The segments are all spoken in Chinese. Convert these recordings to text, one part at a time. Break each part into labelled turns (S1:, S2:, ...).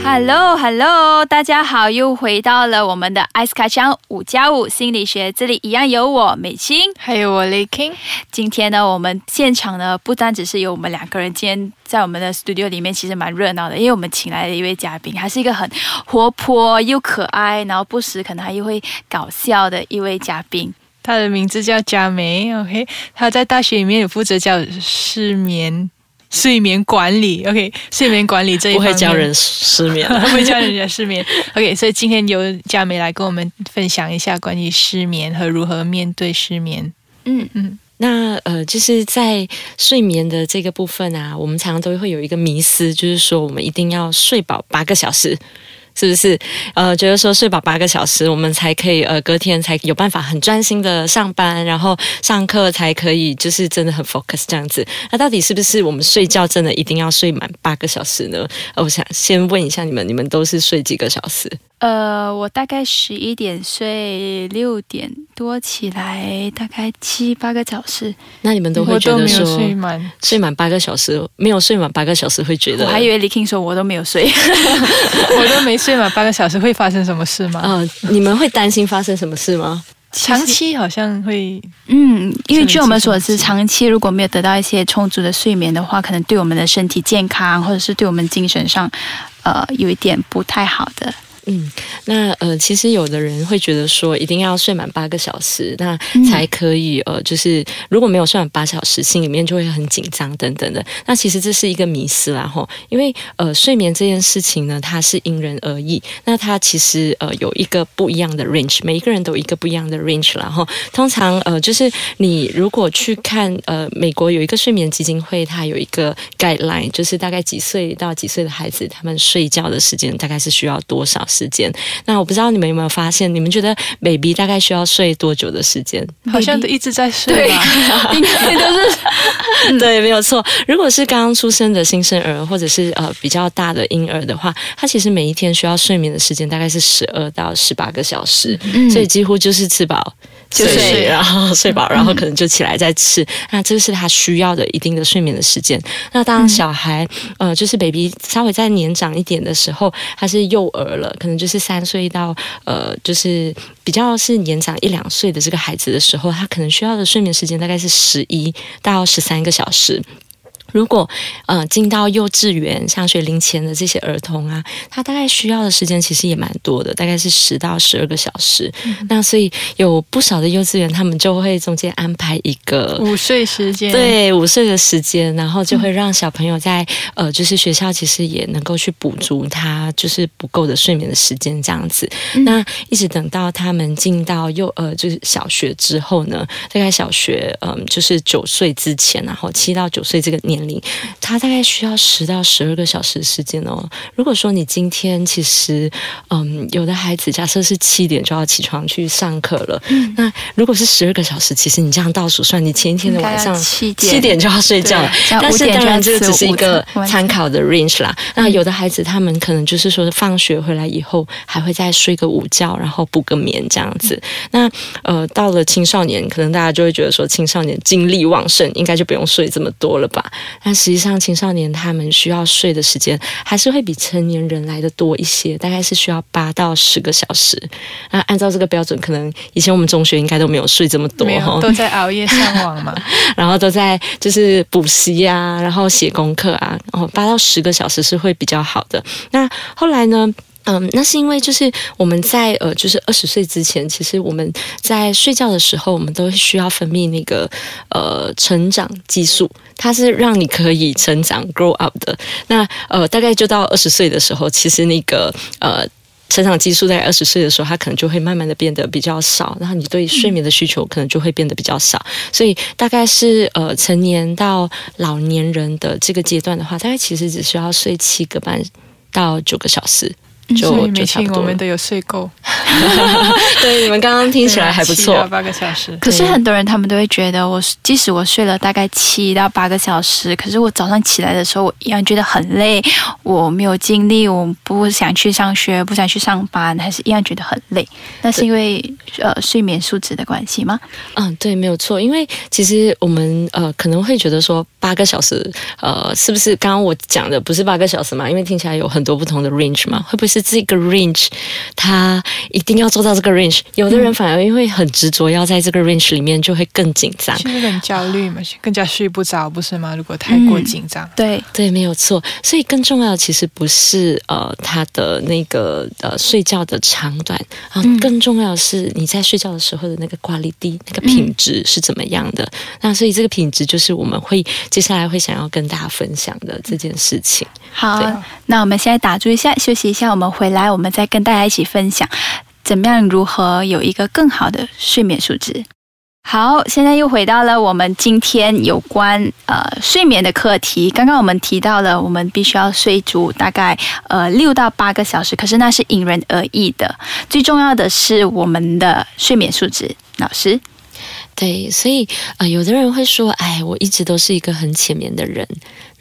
S1: Hello Hello，大家好，又回到了我们的艾斯卡强五加五心理学，这里一样有我美青。
S2: 还有我 Lay King，
S1: 今天呢，我们现场呢不单只是有我们两个人，今天在我们的 studio 里面其实蛮热闹的，因为我们请来了一位嘉宾，他是一个很活泼又可爱，然后不时可能还又会搞笑的一位嘉宾。
S2: 他的名字叫佳梅，OK，他在大学里面有负责教失眠。睡眠管理，OK，睡眠管理这一
S3: 不
S2: 方面
S3: 会教人失眠。
S2: 不会教人家失眠，OK，所以今天由佳梅来跟我们分享一下关于失眠和如何面对失眠。
S1: 嗯
S2: 嗯，
S3: 那呃，就是在睡眠的这个部分啊，我们常常都会有一个迷思，就是说我们一定要睡饱八个小时。是不是？呃，觉得说睡饱八个小时，我们才可以呃隔天才有办法很专心的上班，然后上课才可以就是真的很 focus 这样子。那到底是不是我们睡觉真的一定要睡满八个小时呢？呃，我想先问一下你们，你们都是睡几个小时？
S1: 呃，我大概十一点睡，六点多起来，大概七八个小时。
S3: 那你们都会觉得说
S2: 睡满，
S3: 睡满八个小时，没有睡满八个小时会觉得
S1: 我还以为李 King 说我都没有睡。
S2: 我都没睡满八个小时，会发生什么事吗？
S3: 呃，你们会担心发生什么事吗？
S2: 长期好像会，
S1: 嗯，因为据我们所知，长期如果没有得到一些充足的睡眠的话，可能对我们的身体健康，或者是对我们精神上，呃，有一点不太好的。
S3: 嗯，那呃，其实有的人会觉得说，一定要睡满八个小时，那
S1: 嗯
S3: 才可以、呃，就是如果没有睡满八小时，心里面就会很紧张等等的。那其实这是一个迷思啦，吼，因为呃，睡眠这件事情呢，它是因人而异。那它其实呃有一个不一样的 range，每一个人都有一个不一样的 range 然后通常呃，就是你如果去看呃，美国有一个睡眠基金会，它有一个 guideline，就是大概几岁到几岁的孩子，他们睡觉的时间大概是需要多少时间？那我不知道你们有没有发现，你们觉得 baby 大概需要睡多久的时间？
S2: 好像都一直在睡吧。
S1: 应该都是
S3: 对，没有错。如果是刚刚出生的新生儿，或者是呃比较大的婴儿的话，他其实每一天需要睡眠的时间大概是十二到十八个小时，所以几乎就是吃饱。
S1: 就
S3: 睡，
S1: 睡
S3: 然后睡饱，然后可能就起来再吃。那这是他需要的一定的睡眠的时间。那当小孩、呃，就是 baby 稍微再年长一点的时候，他是幼儿了，可能就是三岁到呃，就是比较是年长一两岁的这个孩子的时候，他可能需要的睡眠时间大概是十一到十三个小时。如果呃进到幼稚园、像学龄前的这些儿童啊，他大概需要的时间其实也蛮多的，大概是十到十二个小时。那所以有不少的幼稚园，他们就会中间安排一个
S2: 午睡时间，，
S3: 对午睡的时间，然后就会让小朋友在、呃，就是学校其实也能够去补足他就是不够的睡眠的时间这样子。那一直等到他们进到幼呃就是小学之后呢，大概小学嗯、就是九岁之前，然后七到九岁这个年龄，他大概需要十到十二个小时时间哦。如果说你今天其实嗯有的孩子假设是七点就要起床去上课了，那如果是十二个小时，其实你这样倒数算，你前一天的晚上
S1: 七点
S3: 七点就要睡觉了但是当然这个只是一个参考的 range 啦。那有的孩子他们可能就是说放学回来以后还会再睡个午觉，然后补个眠这样子。那呃到了青少年，可能大家就会觉得说青少年精力旺盛，应该就不用睡这么多了吧？但实际上青少年他们需要睡的时间还是会比成年人来的多一些，大概是需要八到十个小时。那按照这个标准，可能以前我们中学应该都没有睡这么多哈
S2: 都在熬夜上网嘛。
S3: 然后都在就是补习啊，然后写功课啊，然后八到十个小时是会比较好的。那后来呢？嗯，那是因为就是我们在呃，就是二十岁之前，其实我们在睡觉的时候，我们都需要分泌那个呃成长激素，它是让你可以成长 grow up 的。那呃，大概就到二十岁的时候，其实那个呃。成长激素在二十岁的时候，它可能就会慢慢的变得比较少，然后你对睡眠的需求可能就会变得比较少，所以大概是呃成年到老年人的这个阶段的话，大概其实只需要睡七个半到九个小时。就
S2: 所以美庆
S3: 就差不多
S2: 我们都有睡够，
S3: 对，你们刚刚听起来还不
S2: 七到
S3: 错。
S2: 八个小时。
S1: 可是很多人他们都会觉得我，即使我睡了大概七到八个小时，可是我早上起来的时候，我依然觉得很累，我没有精力，我不想去上学，不想去上班，还是一样觉得很累。那是因为呃睡眠素质的关系吗？
S3: 嗯，对，没有错。因为其实我们呃可能会觉得说八个小时，呃，是不是刚刚我讲的不是八个小时嘛？因为听起来有很多不同的 range 嘛，会不会是这个 range 他一定要做到这个 range？有的人反而因为很执着要在这个 range 里面，就会更紧张。
S2: 其实很焦虑嘛，更加睡不着，不是吗？如果太过紧张，
S1: 对，
S3: 对，没有错。所以更重要的其实不是呃他的那个呃睡觉的长短啊、
S1: 嗯
S3: 更重要的是你在睡觉的时候的那个挂力低，那个品质是怎么样的。那所以这个品质就是我们会接下来会想要跟大家分享的这件事情。
S1: 好，那我们现在打住一下，休息一下，我们回来，我们再跟大家一起分享怎么样如何有一个更好的睡眠素质。好，现在又回到了我们今天有关呃睡眠的课题。刚刚我们提到了，我们必须要睡足大概呃六到八个小时，可是那是因人而异的。最重要的是我们的睡眠素质。老师，
S3: 对，所以呃，有的人会说，哎，我一直都是一个很浅眠的人，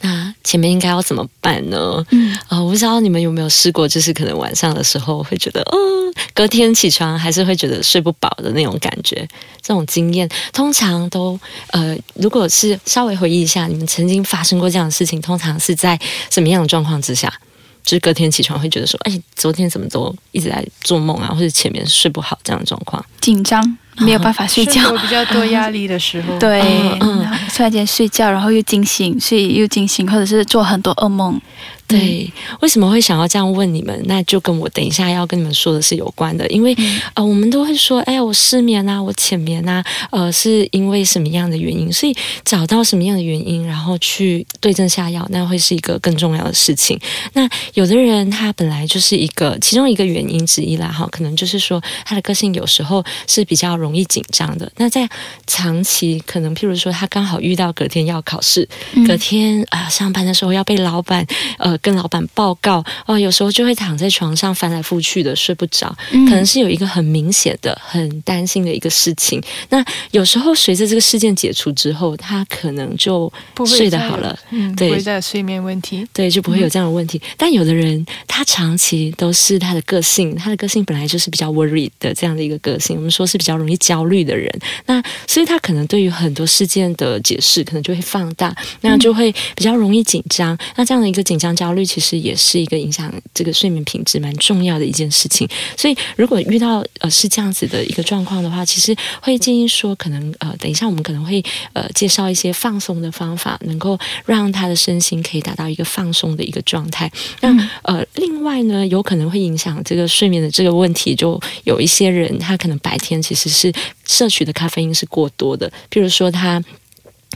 S3: 那前面应该要怎么办呢？
S1: 嗯，
S3: 呃，我不知道你们有没有试过，就是可能晚上的时候会觉得，嗯、隔天起床还是会觉得睡不饱的那种感觉，这种经验通常都呃，如果是稍微回忆一下，你们曾经发生过这样的事情，通常是在什么样的状况之下？就是隔天起床会觉得说，哎，昨天怎么都一直在做梦啊，或者前面睡不好这样的状况。
S1: 紧张，没有办法睡觉。
S2: 比较多压力的时候，
S1: 对，
S3: 嗯
S1: 突然间睡觉，然后又惊醒，睡又惊醒，或者是做很多噩梦。
S3: 对，为什么会想要这样问你们？那就跟我等一下要跟你们说的是有关的，因为、呃，我们都会说，哎，我失眠啊，我浅眠啊，呃，是因为什么样的原因？所以找到什么样的原因，然后去对症下药，那会是一个更重要的事情。那有的人他本来就是一个其中一个原因之一啦，哈，可能就是说他的个性有时候是比较容易紧张的。那在长期可能，譬如说他刚好遇到隔天要考试，隔天啊、上班的时候要被老板呃跟老板报告哦、有时候就会躺在床上翻来覆去的睡不着，可能是有一个很明显的、很担心的一个事情。那有时候随着这个事件解除之后，他可能就睡得好了。
S2: 嗯，
S3: 对
S2: 不会再有睡眠问题。
S3: 对，就不会有这样的问题。但有的人，他长期都是他的个性，他的个性本来就是比较 worried 的这样的一个个性，我们说是比较容易焦虑的人。那所以他可能对于很多事件的解释，可能就会放大，那就会比较容易紧张。那这样的一个紧张焦虑，其实也是一个影响这个睡眠品质蛮重要的一件事情。所以如果遇到呃是这样子的一个状况的话，其实会建议说，可能呃等一下我们可能会呃介绍一些放松的方法，能够让他的身心可以达到一个放松的一个状态。那呃另外呢，有可能会影响这个睡眠的这个问题，就有一些人他可能白天其实是摄取的咖啡因是过多的，譬如说他。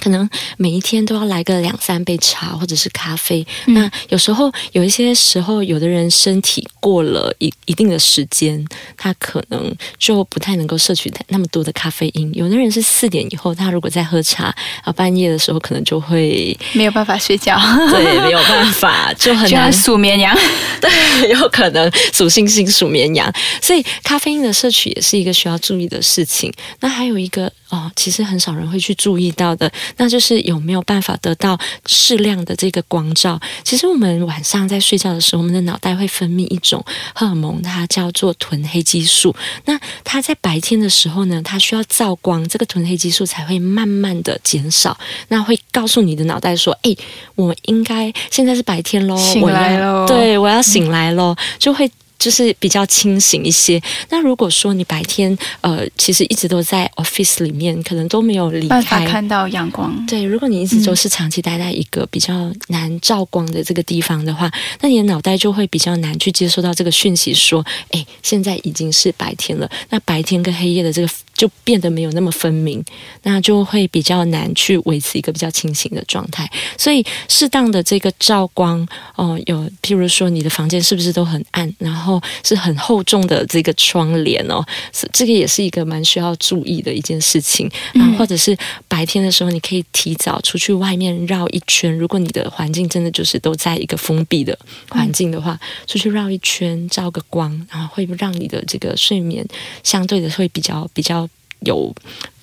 S3: 可能每一天都要来个两三杯茶或者是咖啡。那有时候有一些时候，有的人身体过了一一定的时间，他可能就不太能够摄取那么多的咖啡因。有的人是四点以后，他如果在喝茶啊，半夜的时候可能就会
S1: 没有办法睡觉，
S3: 对没有办法，就很 难
S1: 数绵羊。
S3: 对，有可能数星星数绵羊，所以咖啡因的摄取也是一个需要注意的事情。那还有一个哦，其实很少人会去注意到的，那就是有没有办法得到适量的这个光照。其实我们晚上在睡觉的时候，我们的脑袋会分泌一种荷尔蒙，它叫做臀黑激素。那它在白天的时候呢，它需要照光，这个臀黑激素才会慢慢的减少。那会告诉你的脑袋说：“哎，我应该现在是白天喽，
S2: 醒
S3: 我
S2: 来喽
S3: 对，我要醒来喽，就会。就是比较清醒一些。那如果说你白天呃，其实一直都在 office 里面，可能都没有离
S1: 办法
S3: 开。
S1: 看到阳光。
S3: 对，如果你一直都是长期待在一个比较难照光的这个地方的话，那你的脑袋就会比较难去接收到这个讯息，说，哎，现在已经是白天了。那白天跟黑夜的这个就变得没有那么分明，那就会比较难去维持一个比较清醒的状态。所以，适当的这个照光，哦，有譬如说你的房间是不是都很暗，然后是很厚重的这个窗帘哦，是这个也是一个蛮需要注意的一件事情。然后，或者是白天的时候，你可以提早出去外面绕一圈。如果你的环境真的就是都在一个封闭的环境的话，出去绕一圈，照个光，然后会让你的这个睡眠相对的会比较比较有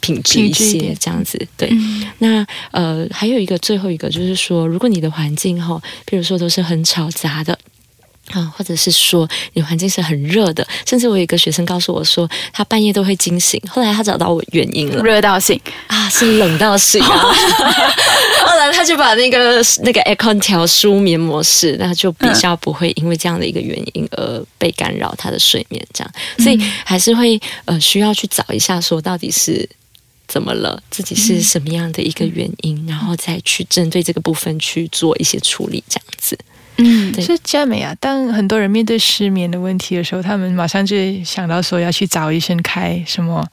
S3: 品质一些这样子。对，那呃，还有一个最后一个就是说，如果你的环境哈，比如说都是很吵杂的。啊，或者是说你环境是很热的，甚至我有一个学生告诉我说，他半夜都会惊醒。后来他找到我原因了，
S1: 热到醒，
S3: 啊，是冷到醒啊！后来他就把那个那个 aircon 调舒眠模式，那就比较不会因为这样的一个原因而被干扰他的睡眠，这样，所以还是会呃需要去找一下，说到底是。怎么了？自己是什么样的一个原因，然后再去针对这个部分去做一些处理，这样子。
S1: 嗯，
S2: 是佳美啊。当很多人面对失眠的问题的时候，他们马上就想到说要去找医生开什么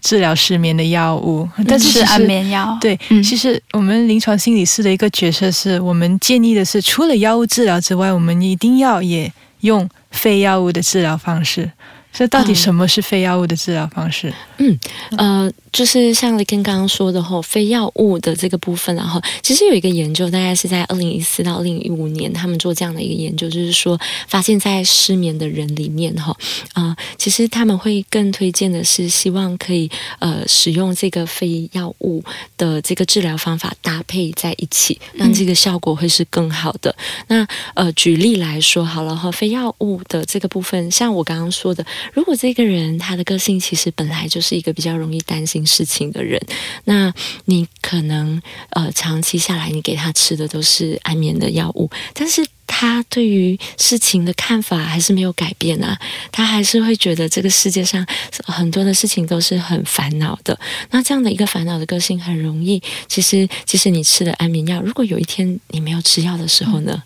S2: 治疗失眠的药物，但是
S1: 安眠药，
S2: 对，
S1: 嗯
S2: 其实我们临床心理师的一个角色是我们建议的是，除了药物治疗之外，我们一定要也用非药物的治疗方式。所以，到底
S3: 嗯
S2: 什么是非药物的治疗方式？
S3: 嗯呃，就是像跟刚刚说的吼，非药物的这个部分，然后其实有一个研究，大概是在二零一四到二零一五年，他们做这样的一个研究，就是说发现，在失眠的人里面哈，啊、其实他们会更推荐的是，希望可以呃使用这个非药物的这个治疗方法搭配在一起，让这个效果会是更好的。那呃，举例来说好了哈，非药物的这个部分，像我刚刚说的，如果这个人他的个性其实本来就是一个比较容易担心事情的人，那你可能呃长期下来，你给他吃的都是安眠的药物，但是。他对于事情的看法还是没有改变啊，他还是会觉得这个世界上很多的事情都是很烦恼的。那这样的一个烦恼的个性，很容易，其实即使你吃了安眠药，如果有一天你没有吃药的时候呢，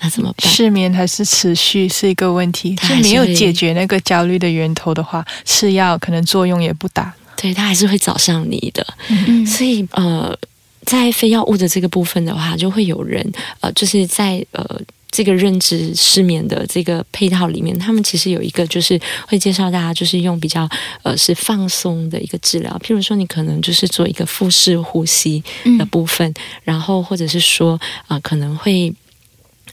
S3: 那怎么办？
S2: 失眠还是持续是一个问题，就
S3: 它还是
S2: 没有解决那个焦虑的源头的话，吃药可能作用也不大。
S3: 对他还是会找上你的。
S1: 嗯
S3: 所以呃，在非药物的这个部分的话，就会有人呃，就是在呃。这个认知失眠的这个配套里面，他们其实有一个就是会介绍大家，就是用比较呃是放松的一个治疗，譬如说你可能就是做一个腹式呼吸的部分，然后或者是说啊、呃可能会。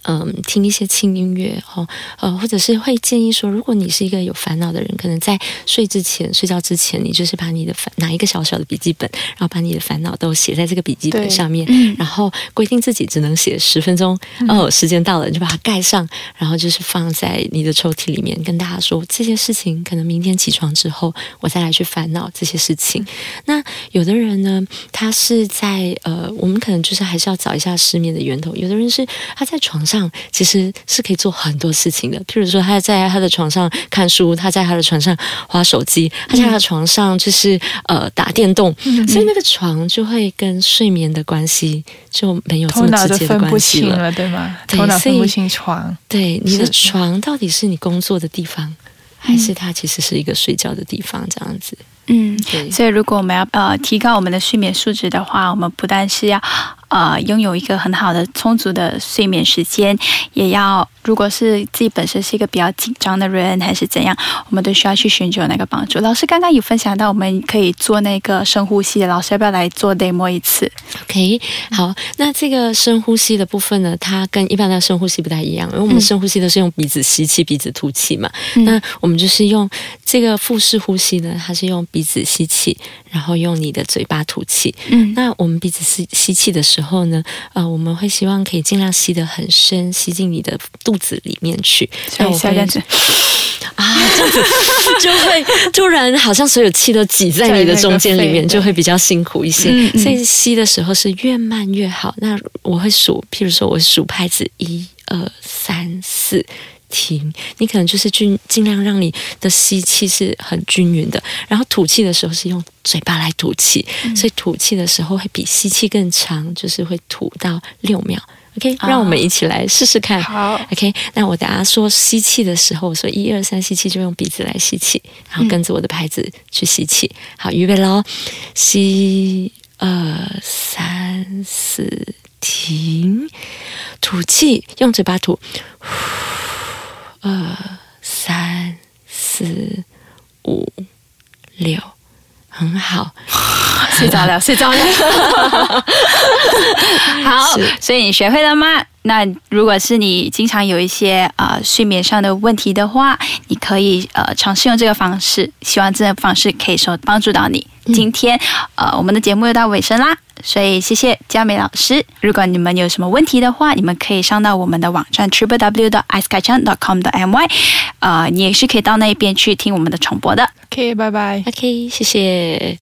S3: 嗯，听一些轻音乐哦，呃，或者是会建议说，如果你是一个有烦恼的人，可能在睡之前、睡觉之前，你就是把你的烦拿一个小小的笔记本，然后把你的烦恼都写在这个笔记本上面，
S1: 嗯
S3: 然后规定自己只能写十分钟，哦，时间到了你就把它盖上，然后就是放在你的抽屉里面，跟大家说这些事情，可能明天起床之后，我再来去烦恼这些事情。那有的人呢，他是在呃，我们可能就是还是要找一下失眠的源头。有的人是他在床上其实是可以做很多事情的，譬如说他在他的床上看书，他在他的床上划手机，他在他的床上就是呃打电动，所以那个床就会跟睡眠的关系就没有这么直接的关系了。
S2: 了，对吗？
S3: 对
S2: 头脑分不清床。
S3: 对，你的床到底是你工作的地方，还是它其实是一个睡觉的地方？这样子，
S1: 嗯，
S3: 对。
S1: 所以如果我们要呃提高我们的睡眠素质的话，我们不但是要呃拥有一个很好的充足的睡眠时间，也要如果是自己本身是一个比较紧张的人，还是怎样，我们都需要去寻求那个帮助。老师刚刚有分享到，我们可以做那个深呼吸的，老师要不要来做 demo 一次
S3: ？OK，好，那这个深呼吸的部分呢，它跟一般的深呼吸不太一样，因为我们
S1: 嗯
S3: 深呼吸都是用鼻子吸气、鼻子吐气嘛。
S1: 嗯
S3: 那我们就是用这个腹式呼吸呢，它是用鼻子吸气，然后用你的嘴巴吐气。
S1: 嗯
S3: 那我们鼻子吸吸气的时候呢，呃，我们会希望可以尽量吸得很深，吸进你的肚子里面去。
S1: 所以
S3: 那我会
S1: 是要这样子，
S3: 啊，这样子 就会突然好像所有气都挤在你的中间里面，就会比较辛苦一些。
S1: 嗯嗯
S3: 所以吸的时候是越慢越好。那我会数，譬如说我数拍子一二三四。停，你可能就是尽尽量让你的吸气是很均匀的，然后吐气的时候是用嘴巴来吐气，所以吐气的时候会比吸气更长，就是会吐到六秒，OK，
S1: 啊
S3: 让我们一起来试试看。
S2: 好
S3: ，OK，那我等下说吸气的时候，我说一二三吸气，就用鼻子来吸气，然后跟着我的拍子去吸气。好，预备喽，吸二三四，停，吐气，用嘴巴吐，呼二三四五六，很好。
S1: 睡着了，睡着了。好，所以你学会了吗？那如果是你经常有一些呃睡眠上的问题的话，你可以呃尝试用这个方式，希望这个方式可以说帮助到你。今天呃我们的节目又到尾声啦，所以谢谢佳美老师。如果你们有什么问题的话，你们可以上到我们的网站 triple w 的 i c e k a c h a n dot com 的 my，呃，你也是可以到那边去听我们的重播的。
S2: OK，拜拜。
S3: OK，谢谢。